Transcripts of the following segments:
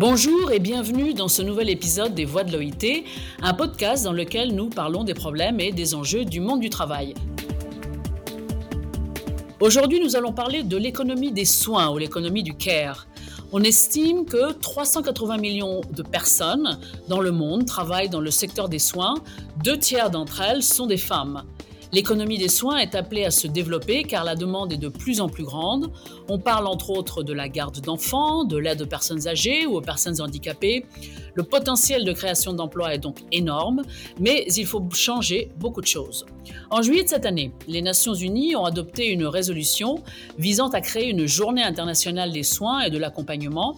Bonjour et bienvenue dans ce nouvel épisode des Voix de l'OIT, un podcast dans lequel nous parlons des problèmes et des enjeux du monde du travail. Aujourd'hui, nous allons parler de l'économie des soins ou l'économie du care. On estime que 380 millions de personnes dans le monde travaillent dans le secteur des soins. Deux tiers d'entre elles sont des femmes. L'économie des soins est appelée à se développer car la demande est de plus en plus grande. On parle entre autres de la garde d'enfants, de l'aide aux personnes âgées ou aux personnes handicapées. Le potentiel de création d'emplois est donc énorme, mais il faut changer beaucoup de choses. En juillet de cette année, les Nations Unies ont adopté une résolution visant à créer une journée internationale des soins et de l'accompagnement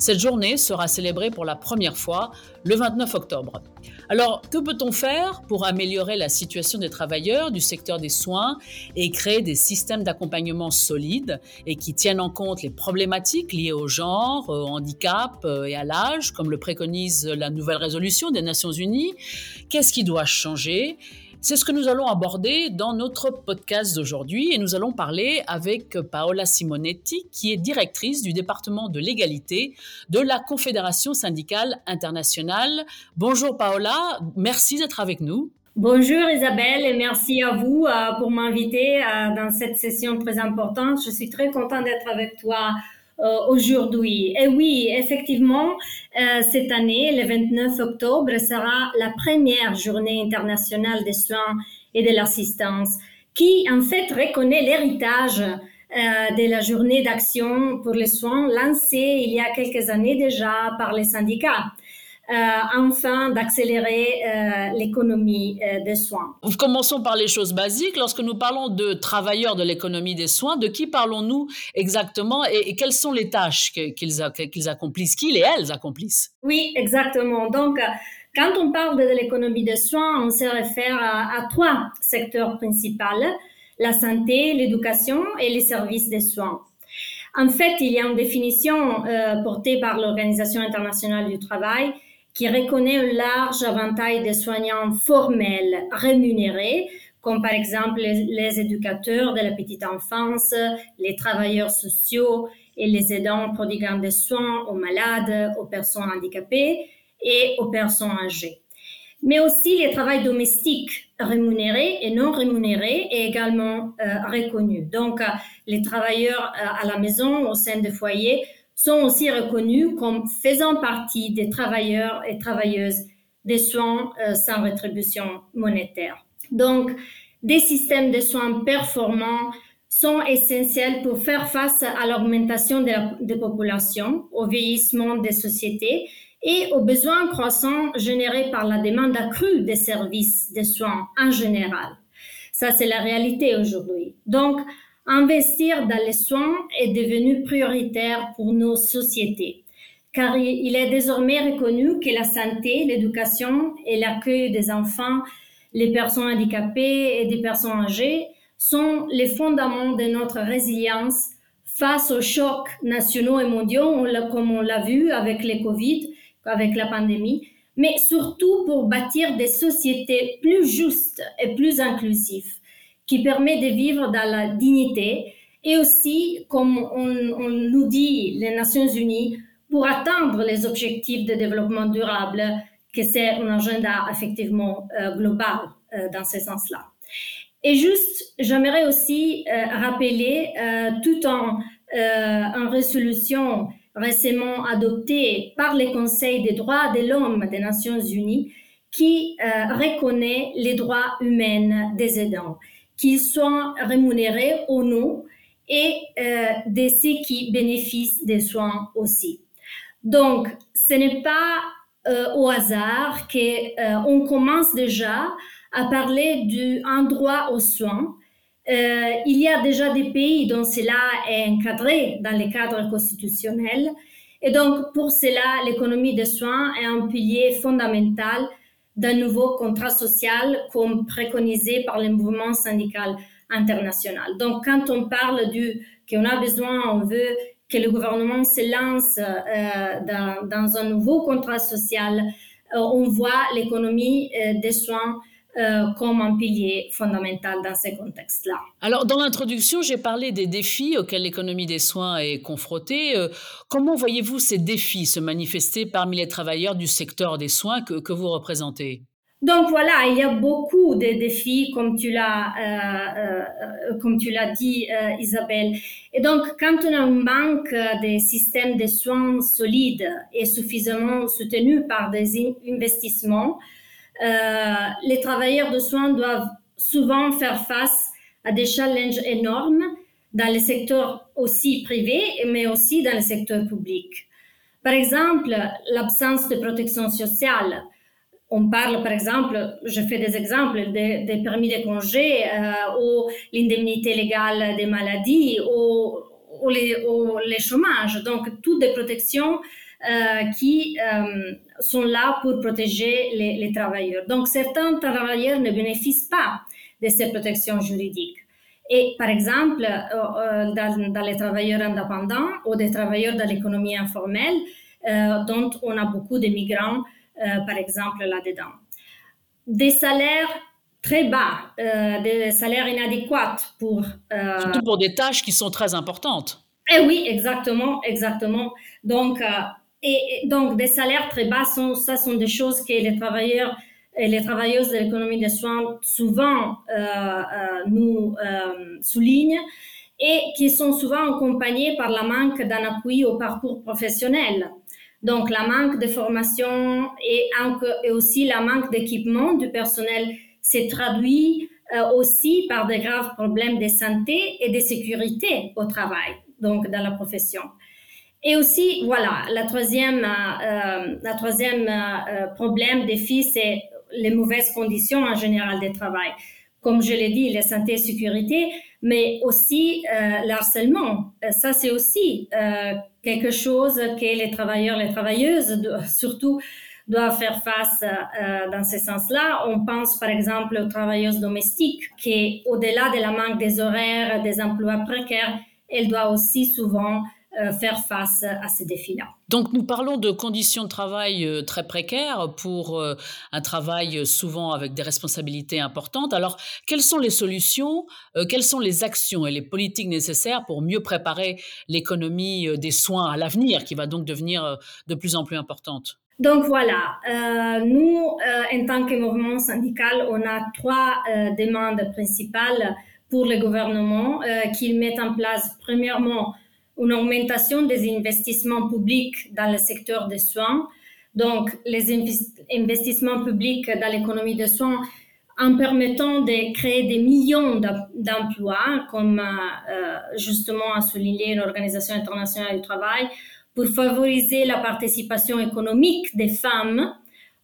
cette journée sera célébrée pour la première fois le 29 octobre. Alors, que peut-on faire pour améliorer la situation des travailleurs du secteur des soins et créer des systèmes d'accompagnement solides et qui tiennent en compte les problématiques liées au genre, au handicap euh, et à l'âge, comme le préconise la nouvelle résolution des Nations Unies? Qu'est-ce qui doit changer c'est ce que nous allons aborder dans notre podcast d'aujourd'hui et nous allons parler avec Paola Simonetti, qui est directrice du département de l'égalité de la Confédération syndicale internationale. Bonjour Paola, merci d'être avec nous. Bonjour Isabelle et merci à vous euh, pour m'inviter euh, dans cette session très importante. Je suis très contente d'être avec toi aujourd'hui. Et oui, effectivement, euh, cette année, le 29 octobre, sera la première journée internationale des soins et de l'assistance qui, en fait, reconnaît l'héritage euh, de la journée d'action pour les soins lancée il y a quelques années déjà par les syndicats. Euh, enfin d'accélérer euh, l'économie euh, des soins. Commençons par les choses basiques. Lorsque nous parlons de travailleurs de l'économie des soins, de qui parlons-nous exactement et, quelles sont les tâches qu'ils accomplissent, qu'ils et elles accomplissent? Oui, exactement. Donc, quand on parle de l'économie des soins, on se réfère à, trois secteurs principaux, la santé, l'éducation et les services de soins. En fait, il y a une définition portée par l'Organisation internationale du travail qui reconnaît un large éventail de soignants formels rémunérés, comme par exemple les, éducateurs de la petite enfance, les travailleurs sociaux et les aidants prodiguant des soins aux malades, aux personnes handicapées et aux personnes âgées. Mais aussi les travails domestiques rémunérés et non rémunérés est également euh, reconnu. Donc, les travailleurs euh, à la maison, au sein des foyers, sont aussi reconnus comme faisant partie des travailleurs et travailleuses des soins euh, sans rétribution monétaire. Donc, des systèmes de soins performants sont essentiels pour faire face à l'augmentation de la, des populations, au vieillissement des sociétés et aux besoins croissants générés par la demande accrue des services de soins en général. Ça, c'est la réalité aujourd'hui. Donc, investir dans les soins est devenu prioritaire pour nos sociétés, car il est désormais reconnu que la santé, l'éducation et l'accueil des enfants, les personnes handicapées et des personnes âgées sont les fondements de notre résilience face aux chocs nationaux et mondiaux, comme on l'a vu avec les Covid, avec la pandémie, mais surtout pour bâtir des sociétés plus justes et plus inclusives qui permet de vivre dans la dignité et aussi, comme on, nous dit les Nations Unies, pour atteindre les objectifs de développement durable, que c'est un agenda effectivement euh, global euh, dans ce sens-là. Et juste, j'aimerais aussi euh, rappeler, tout en, en résolution récemment adoptée par le Conseil des droits de l'homme des Nations Unies, qui reconnaît les droits humains des aidants qu'ils soient rémunérés ou non et euh, de ceux qui bénéficient des soins aussi. Donc, ce n'est pas euh, au hasard qu'on euh, commence déjà à parler d'un droit aux soins. il y a déjà des pays dont cela est encadré dans les cadres constitutionnels. Et donc, pour cela, l'économie des soins est un pilier fondamental d'un nouveau contrat social comme préconisé par le mouvement syndical international. Donc, quand on parle du qu'on a besoin, on veut que le gouvernement se lance euh, dans, un nouveau contrat social, euh, on voit l'économie euh, des soins euh, comme un pilier fondamental dans ces contextes-là. Alors, dans l'introduction, j'ai parlé des défis auxquels l'économie des soins est confrontée. Euh, comment voyez-vous ces défis se manifester parmi les travailleurs du secteur des soins que, que vous représentez? Donc voilà, il y a beaucoup de défis, comme tu l'as, euh, comme tu l'as dit, Isabelle. Et donc, quand on a un manque de systèmes de soins solides et suffisamment soutenus par des investissements, les travailleurs de soins doivent souvent faire face à des challenges énormes dans le secteur aussi privé, mais aussi dans le secteur public. Par exemple, l'absence de protection sociale. On parle, par exemple, je fais des exemples, des, permis de congé euh, ou l'indemnité légale des maladies ou, les, ou les chômages. Donc, toutes des protections euh, qui euh, sont là pour protéger les, travailleurs. Donc, certains travailleurs ne bénéficient pas de ces protections juridiques. Et par exemple, euh, dans, les travailleurs indépendants ou des travailleurs de l'économie informelle, dont on a beaucoup de migrants, par exemple, là-dedans. Des salaires très bas, des salaires inadéquats pour... Surtout pour des tâches qui sont très importantes. Eh oui, exactement, exactement. Donc, et, donc, des salaires très bas, sont, ça sont des choses que les travailleurs et les travailleuses de l'économie des soins souvent euh, euh, nous euh, soulignent et qui sont souvent accompagnés par la manque d'un appui au parcours professionnel. Donc, la manque de formation et, et aussi la manque d'équipement du personnel s'est traduit aussi par de graves problèmes de santé et de sécurité au travail, donc dans la profession. Et aussi, voilà, la troisième, euh, la troisième euh, problème, défi, c'est les mauvaises conditions en général de travail. Comme je l'ai dit, la santé et sécurité, mais aussi euh, l'harcèlement. Ça, c'est aussi euh, quelque chose que les travailleurs, les travailleuses, surtout, doivent faire face euh, dans ce sens-là. On pense par exemple aux travailleuses domestiques qui, au-delà de la manque des horaires, des emplois précaires, elles doivent aussi souvent euh, faire face à ces défis-là. Donc nous parlons de conditions de travail euh, très précaires pour euh, un travail souvent avec des responsabilités importantes. Alors quelles sont les solutions, quelles sont les actions et les politiques nécessaires pour mieux préparer l'économie des soins à l'avenir qui va donc devenir de plus en plus importante? Donc voilà, nous, en tant que mouvement syndical, on a trois demandes principales pour le gouvernement qu'ils mettent en place, premièrement, une augmentation des investissements publics dans le secteur des soins. Donc, les investissements publics dans l'économie des soins en permettant de créer des millions d'emplois, comme euh, justement a souligné l'Organisation internationale du travail, pour favoriser la participation économique des femmes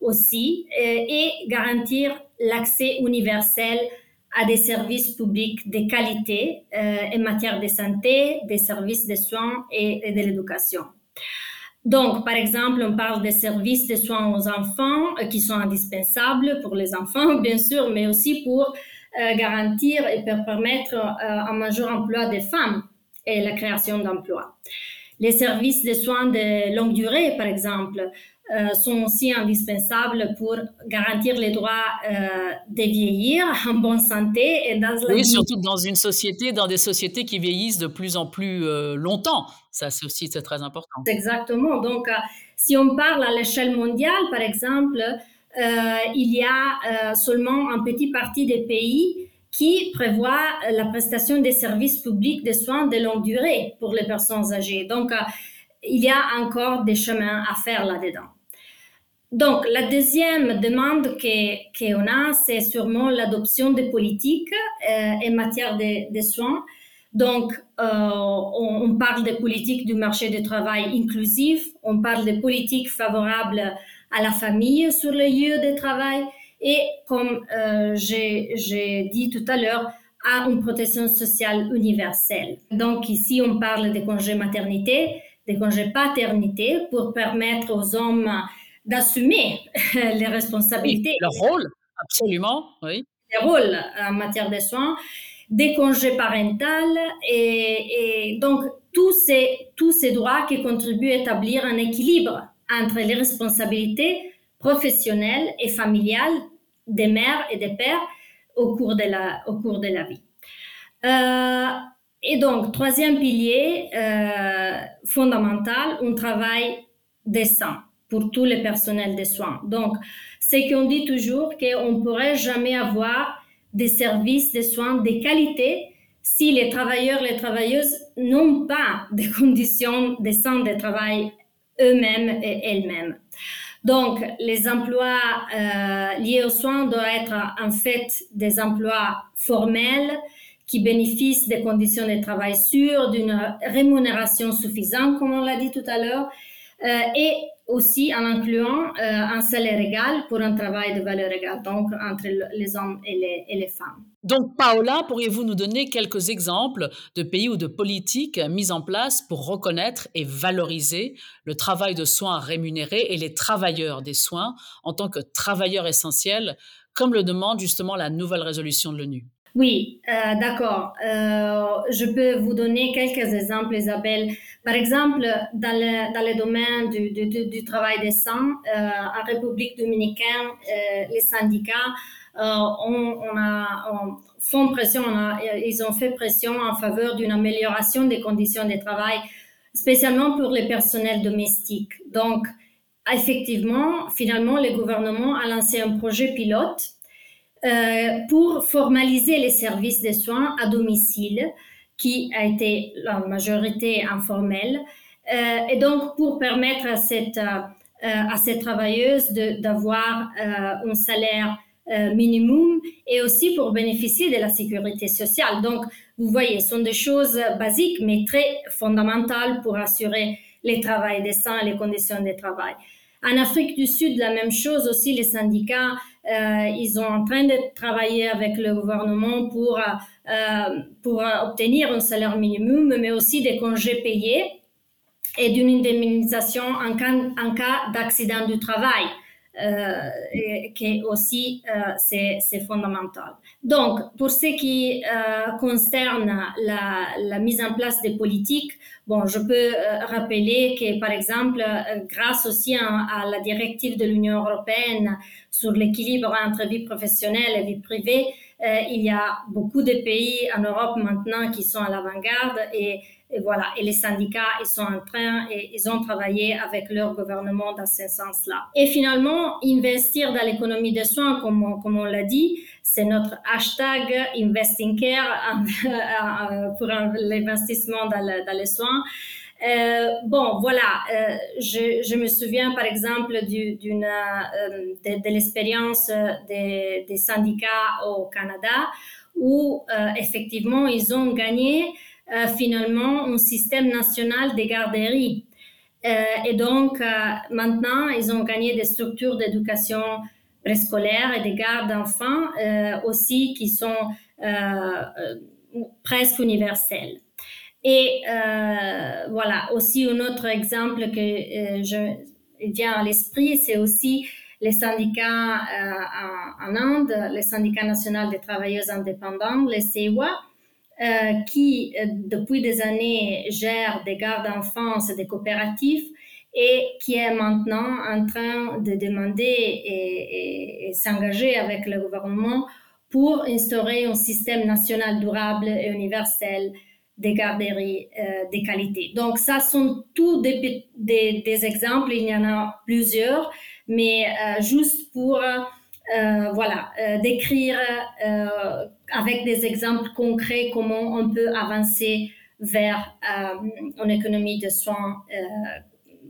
aussi et garantir l'accès universel à des services publics de qualité euh, en matière de santé, des services de soins et, de l'éducation. Donc, par exemple, on parle des services de soins aux enfants euh, qui sont indispensables pour les enfants, bien sûr, mais aussi pour euh, garantir et permettre un majeur emploi des femmes et la création d'emplois. Les services de soins de longue durée, par exemple, euh, sont aussi indispensables pour garantir les droits euh, de vieillir en bonne santé et dans la oui, surtout dans une société, dans des sociétés qui vieillissent de plus en plus euh, longtemps. Ça, c'est aussi c'est très important. Exactement. Donc, si on parle à l'échelle mondiale, par exemple, il y a seulement un petit parti des pays qui prévoit la prestation des services publics de soins de longue durée pour les personnes âgées. Donc, il y a encore des chemins à faire là-dedans. Donc, la deuxième demande qu'on a, c'est sûrement l'adoption des politiques euh, en matière de, soins. Donc, euh, on, parle des politiques du marché du travail inclusif, on parle des politiques favorables à la famille sur le lieu de travail et, comme euh, j'ai dit tout à l'heure, à une protection sociale universelle. Donc, ici, on parle des congés maternité, des congés paternité pour permettre aux hommes d'assumer les responsabilités. le rôle, absolument, oui. Le rôle en matière de soins, des congés parentaux et, donc tous ces, tous ces droits qui contribuent à établir un équilibre entre les responsabilités professionnelles et familiales des mères et des pères au cours de la, au cours de la vie. et donc, troisième pilier fondamental, un travail décent pour tous les personnels de soins. Donc, c'est qu'on dit toujours qu'on ne pourrait jamais avoir des services de soins de qualité si les travailleurs, les travailleuses n'ont pas des conditions décentes de travail eux-mêmes et elles-mêmes. Donc, les emplois euh, liés aux soins doivent être en fait des emplois formels qui bénéficient des conditions de travail sûres, d'une rémunération suffisante, comme on l'a dit tout à l'heure, et aussi en incluant euh, un salaire égal pour un travail de valeur égale, donc entre les hommes et les, femmes. Donc, Paola, pourriez-vous nous donner quelques exemples de pays ou de politiques mises en place pour reconnaître et valoriser le travail de soins rémunéré et les travailleurs des soins en tant que travailleurs essentiels, comme le demande justement la nouvelle résolution de l'ONU? Oui, euh, d'accord. Euh, je peux vous donner quelques exemples, Isabelle. Par exemple, dans le, domaine du, travail décent, euh, en République dominicaine, les syndicats on, on font pression, ils ont fait pression en faveur d'une amélioration des conditions de travail, spécialement pour les personnels domestiques. Donc, effectivement, finalement, le gouvernement a lancé un projet pilote pour formaliser les services de soins à domicile, qui a été la majorité informelle, euh, et donc pour permettre à cette, euh, à ces travailleuses d'avoir un salaire minimum et aussi pour bénéficier de la sécurité sociale. Donc, vous voyez, ce sont des choses basiques, mais très fondamentales pour assurer les travail décents et les conditions de travail. En Afrique du Sud, la même chose aussi, les syndicats euh, ils sont en train de travailler avec le gouvernement pour, euh, pour obtenir un salaire minimum, mais aussi des congés payés et d'une indemnisation en cas, en cas d'accident du travail. Euh, qui aussi euh, c'est fondamental. Donc, pour ce qui concerne la, mise en place des politiques, bon, je peux rappeler que, par exemple, grâce aussi à, à, la directive de l'Union européenne sur l'équilibre entre vie professionnelle et vie privée, il y a beaucoup de pays en Europe maintenant qui sont à l'avant-garde et et voilà, et les syndicats, ils sont en train et ils ont travaillé avec leur gouvernement dans ce sens-là. Et finalement, investir dans l'économie des soins, comme on, comme on l'a dit, c'est notre hashtag Investing Care pour l'investissement dans, dans, les soins. Euh, bon, voilà, euh, je, je, me souviens par exemple d'une euh, de, de l'expérience des, des, syndicats au Canada où euh, effectivement ils ont gagné euh, finalement un système national des garderies. Euh, et donc, euh, maintenant, ils ont gagné des structures d'éducation préscolaire et des gardes d'enfants aussi qui sont presque universelles. Et voilà, aussi un autre exemple que je vient à l'esprit, c'est aussi les syndicats en, en, Inde, le syndicat national des travailleuses indépendantes, les CEWA, euh, qui, euh, depuis des années, gère des gardes d'enfance et des coopératives et qui est maintenant en train de demander et, et, s'engager avec le gouvernement pour instaurer un système national durable et universel des garderies euh, de qualité. Donc, ça sont tous des, des, des, exemples, il y en a plusieurs, mais euh, juste pour euh, voilà, euh, décrire euh, avec des exemples concrets comment on peut avancer vers une économie de soins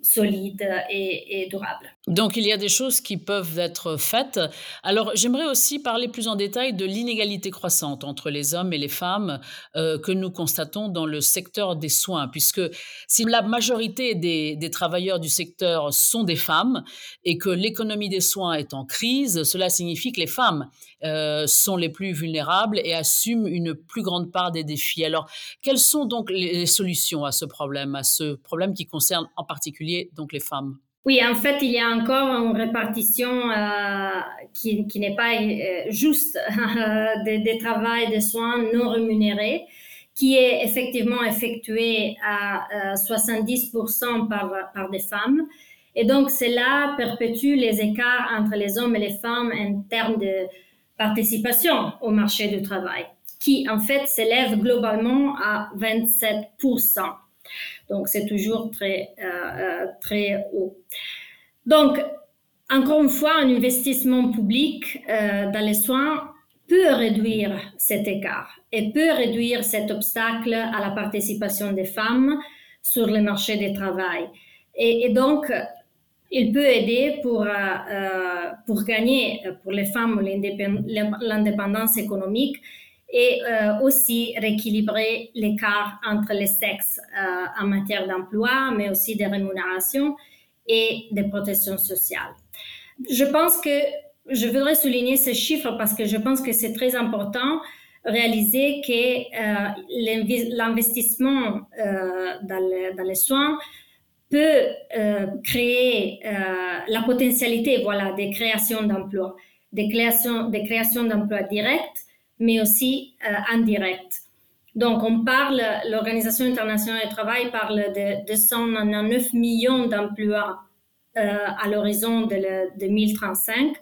solide et, durable. Donc il y a des choses qui peuvent être faites. Alors j'aimerais aussi parler plus en détail de l'inégalité croissante entre les hommes et les femmes euh, que nous constatons dans le secteur des soins, puisque si la majorité des, travailleurs du secteur sont des femmes et que l'économie des soins est en crise, cela signifie que les femmes euh, sont les plus vulnérables et assument une plus grande part des défis. Alors quelles sont donc les solutions à ce problème, à ce problème qui concerne en particulier donc les femmes? Oui, en fait, il y a encore une répartition euh, qui, qui n'est pas euh, juste des de travail de soins non rémunérés, qui est effectivement effectué à euh, 70% par, par des femmes Et donc, cela perpétue les écarts entre les hommes et les femmes en termes de participation au marché du travail, qui en fait s'élève globalement à 27%. Donc, c'est toujours très, euh, euh, très haut. Donc, encore une fois, un investissement public euh, dans les soins peut réduire cet écart et peut réduire cet obstacle à la participation des femmes sur le marché du travail. Et, donc, il peut aider pour, pour gagner pour les femmes l'indépendance économique et euh, aussi rééquilibrer l'écart entre les sexes en matière d'emploi, mais aussi de rémunération et de protection sociale. Je pense que je voudrais souligner ces chiffres parce que je pense que c'est très important réaliser que euh, l'investissement euh, dans, les soins peut euh, créer euh, la potentialité voilà, des créations d'emplois, des créations d'emplois directs, mais aussi euh, indirects. Donc, on parle, l'Organisation internationale du travail parle de 299 millions d'emplois à l'horizon de 2035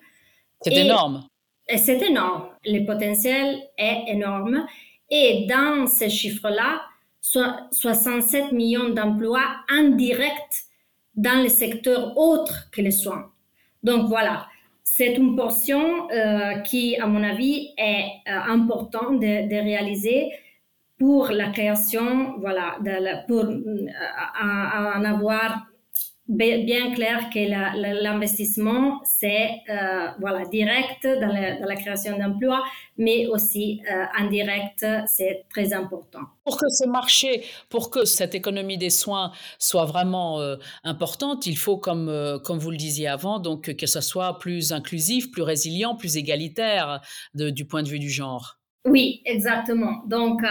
c'est énorme. Et c'est énorme. Le potentiel est énorme. Et dans ces chiffres-là, 67 millions d'emplois indirects dans les secteurs autres que les soins. Donc voilà, c'est une portion euh, qui, à mon avis, est euh, importante de, de, réaliser pour la création, voilà, de, pour euh, en avoir bien clair que l'investissement, c'est euh, voilà, direct dans la, création d'emplois, mais aussi euh, indirect, c'est très important. Pour que ce marché, pour que cette économie des soins soit vraiment euh, importante, il faut, comme, comme vous le disiez avant, que ce soit plus inclusif, plus résilient, plus égalitaire du point de vue du genre. Oui, exactement. Donc,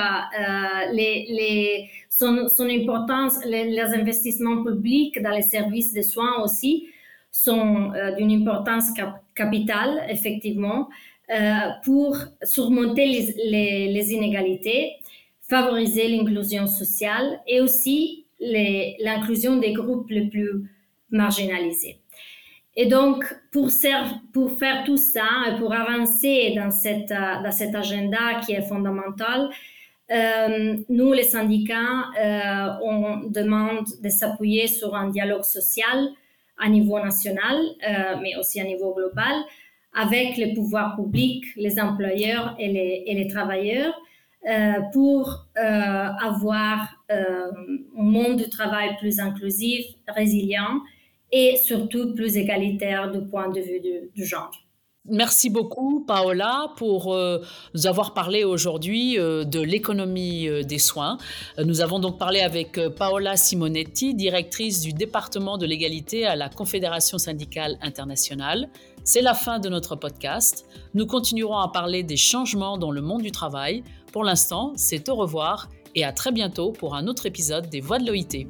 les, les son, importance, les, investissements publics dans les services de soins aussi sont euh, d'une importance capitale, effectivement, euh, pour surmonter les, les, inégalités, favoriser l'inclusion sociale et aussi l'inclusion des groupes les plus marginalisés. Et donc, pour, faire tout ça, et pour avancer dans, cette, dans cet agenda qui est fondamental, euh, nous, les syndicats, euh, on demande de s'appuyer sur un dialogue social à niveau national, euh, mais aussi à niveau global, avec les pouvoirs publics, les employeurs et les, et les travailleurs, pour avoir un monde du travail plus inclusif, résilient et surtout plus égalitaire du point de vue du genre. Merci beaucoup, Paola, pour euh, nous avoir parlé aujourd'hui euh, de l'économie euh, des soins. nous avons donc parlé avec Paola Simonetti, directrice du département de l'égalité à la Confédération syndicale internationale. C'est la fin de notre podcast. Nous continuerons à parler des changements dans le monde du travail. Pour l'instant, c'est au revoir et à très bientôt pour un autre épisode des Voix de l'OIT.